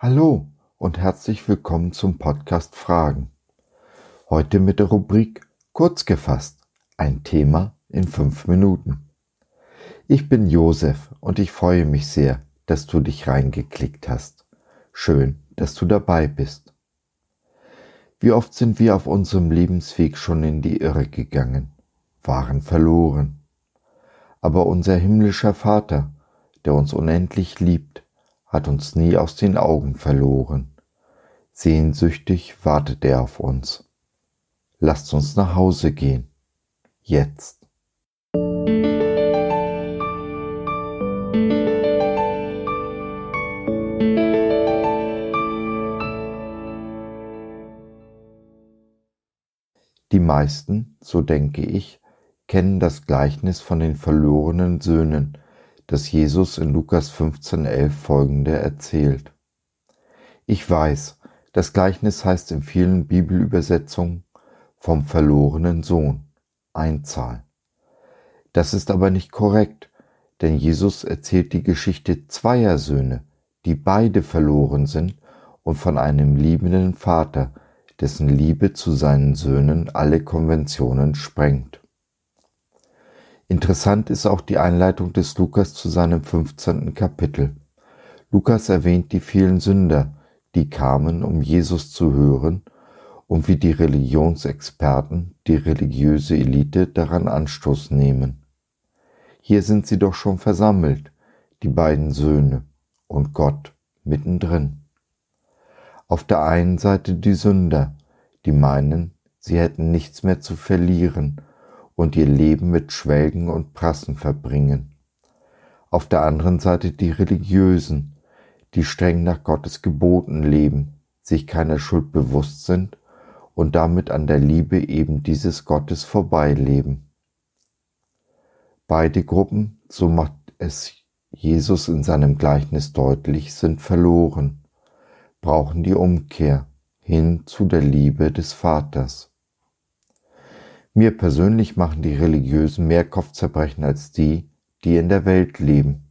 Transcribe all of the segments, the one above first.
Hallo und herzlich willkommen zum Podcast Fragen. Heute mit der Rubrik Kurz gefasst, ein Thema in fünf Minuten. Ich bin Josef und ich freue mich sehr, dass du dich reingeklickt hast. Schön, dass du dabei bist. Wie oft sind wir auf unserem Lebensweg schon in die Irre gegangen, waren verloren. Aber unser himmlischer Vater, der uns unendlich liebt, hat uns nie aus den Augen verloren. Sehnsüchtig wartet er auf uns. Lasst uns nach Hause gehen. Jetzt. Die meisten, so denke ich, kennen das Gleichnis von den verlorenen Söhnen, dass Jesus in Lukas 15.11 folgende erzählt. Ich weiß, das Gleichnis heißt in vielen Bibelübersetzungen vom verlorenen Sohn, Einzahl. Das ist aber nicht korrekt, denn Jesus erzählt die Geschichte zweier Söhne, die beide verloren sind und von einem liebenden Vater, dessen Liebe zu seinen Söhnen alle Konventionen sprengt. Interessant ist auch die Einleitung des Lukas zu seinem 15. Kapitel. Lukas erwähnt die vielen Sünder, die kamen, um Jesus zu hören und wie die Religionsexperten, die religiöse Elite daran Anstoß nehmen. Hier sind sie doch schon versammelt, die beiden Söhne und Gott mittendrin. Auf der einen Seite die Sünder, die meinen, sie hätten nichts mehr zu verlieren und ihr Leben mit Schwelgen und Prassen verbringen. Auf der anderen Seite die Religiösen, die streng nach Gottes Geboten leben, sich keiner Schuld bewusst sind und damit an der Liebe eben dieses Gottes vorbeileben. Beide Gruppen, so macht es Jesus in seinem Gleichnis deutlich, sind verloren, brauchen die Umkehr hin zu der Liebe des Vaters. Mir persönlich machen die Religiösen mehr Kopfzerbrechen als die, die in der Welt leben.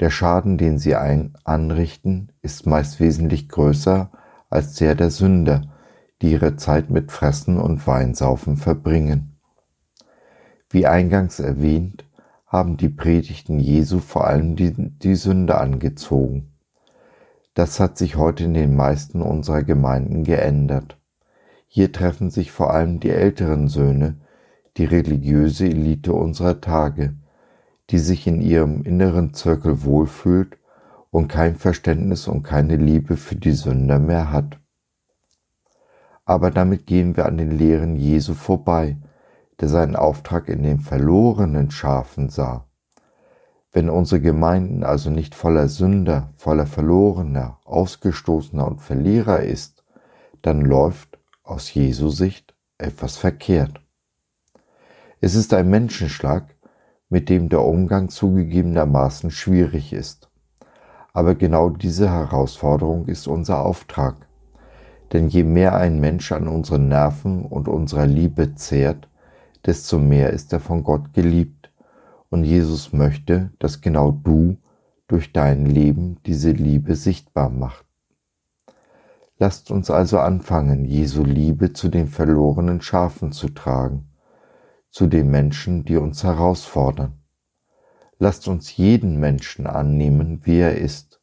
Der Schaden, den sie ein anrichten, ist meist wesentlich größer als der der Sünder, die ihre Zeit mit Fressen und Weinsaufen verbringen. Wie eingangs erwähnt, haben die Predigten Jesu vor allem die, die Sünde angezogen. Das hat sich heute in den meisten unserer Gemeinden geändert. Hier treffen sich vor allem die älteren Söhne, die religiöse Elite unserer Tage, die sich in ihrem inneren Zirkel wohlfühlt und kein Verständnis und keine Liebe für die Sünder mehr hat. Aber damit gehen wir an den Lehren Jesu vorbei, der seinen Auftrag in den verlorenen Schafen sah. Wenn unsere Gemeinden also nicht voller Sünder, voller Verlorener, Ausgestoßener und Verlierer ist, dann läuft aus Jesu Sicht etwas verkehrt. Es ist ein Menschenschlag, mit dem der Umgang zugegebenermaßen schwierig ist. Aber genau diese Herausforderung ist unser Auftrag. Denn je mehr ein Mensch an unseren Nerven und unserer Liebe zehrt, desto mehr ist er von Gott geliebt. Und Jesus möchte, dass genau du durch dein Leben diese Liebe sichtbar machst. Lasst uns also anfangen, Jesu Liebe zu den verlorenen Schafen zu tragen, zu den Menschen, die uns herausfordern. Lasst uns jeden Menschen annehmen, wie er ist,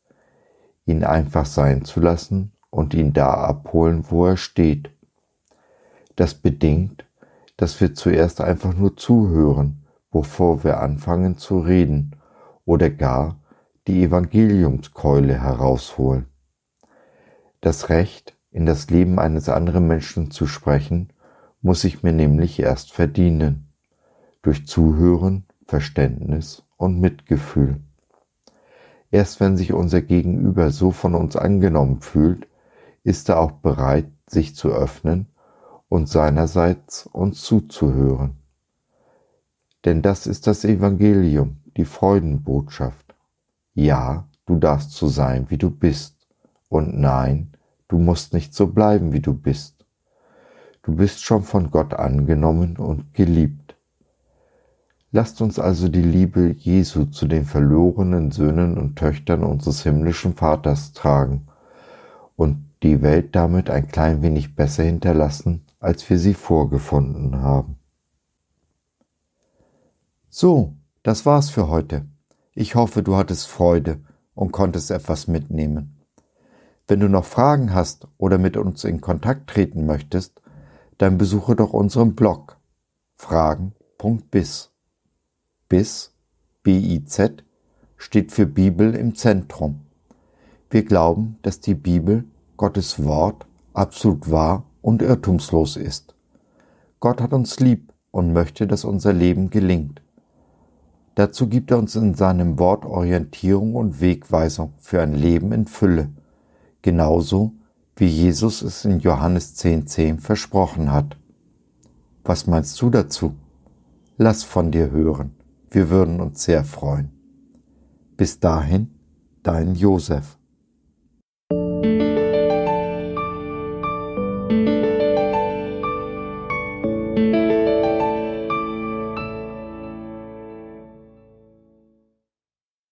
ihn einfach sein zu lassen und ihn da abholen, wo er steht. Das bedingt, dass wir zuerst einfach nur zuhören, bevor wir anfangen zu reden oder gar die Evangeliumskeule herausholen. Das Recht, in das Leben eines anderen Menschen zu sprechen, muss ich mir nämlich erst verdienen. Durch Zuhören, Verständnis und Mitgefühl. Erst wenn sich unser Gegenüber so von uns angenommen fühlt, ist er auch bereit, sich zu öffnen und seinerseits uns zuzuhören. Denn das ist das Evangelium, die Freudenbotschaft. Ja, du darfst so sein, wie du bist. Und nein, Du musst nicht so bleiben, wie du bist. Du bist schon von Gott angenommen und geliebt. Lasst uns also die Liebe Jesu zu den verlorenen Söhnen und Töchtern unseres himmlischen Vaters tragen und die Welt damit ein klein wenig besser hinterlassen, als wir sie vorgefunden haben. So, das war's für heute. Ich hoffe, du hattest Freude und konntest etwas mitnehmen. Wenn du noch Fragen hast oder mit uns in Kontakt treten möchtest, dann besuche doch unseren Blog fragen.biz. Biz, B-I-Z, steht für Bibel im Zentrum. Wir glauben, dass die Bibel, Gottes Wort, absolut wahr und irrtumslos ist. Gott hat uns lieb und möchte, dass unser Leben gelingt. Dazu gibt er uns in seinem Wort Orientierung und Wegweisung für ein Leben in Fülle, genauso wie Jesus es in Johannes 10.10 10 versprochen hat. Was meinst du dazu? Lass von dir hören. Wir würden uns sehr freuen. Bis dahin, dein Josef.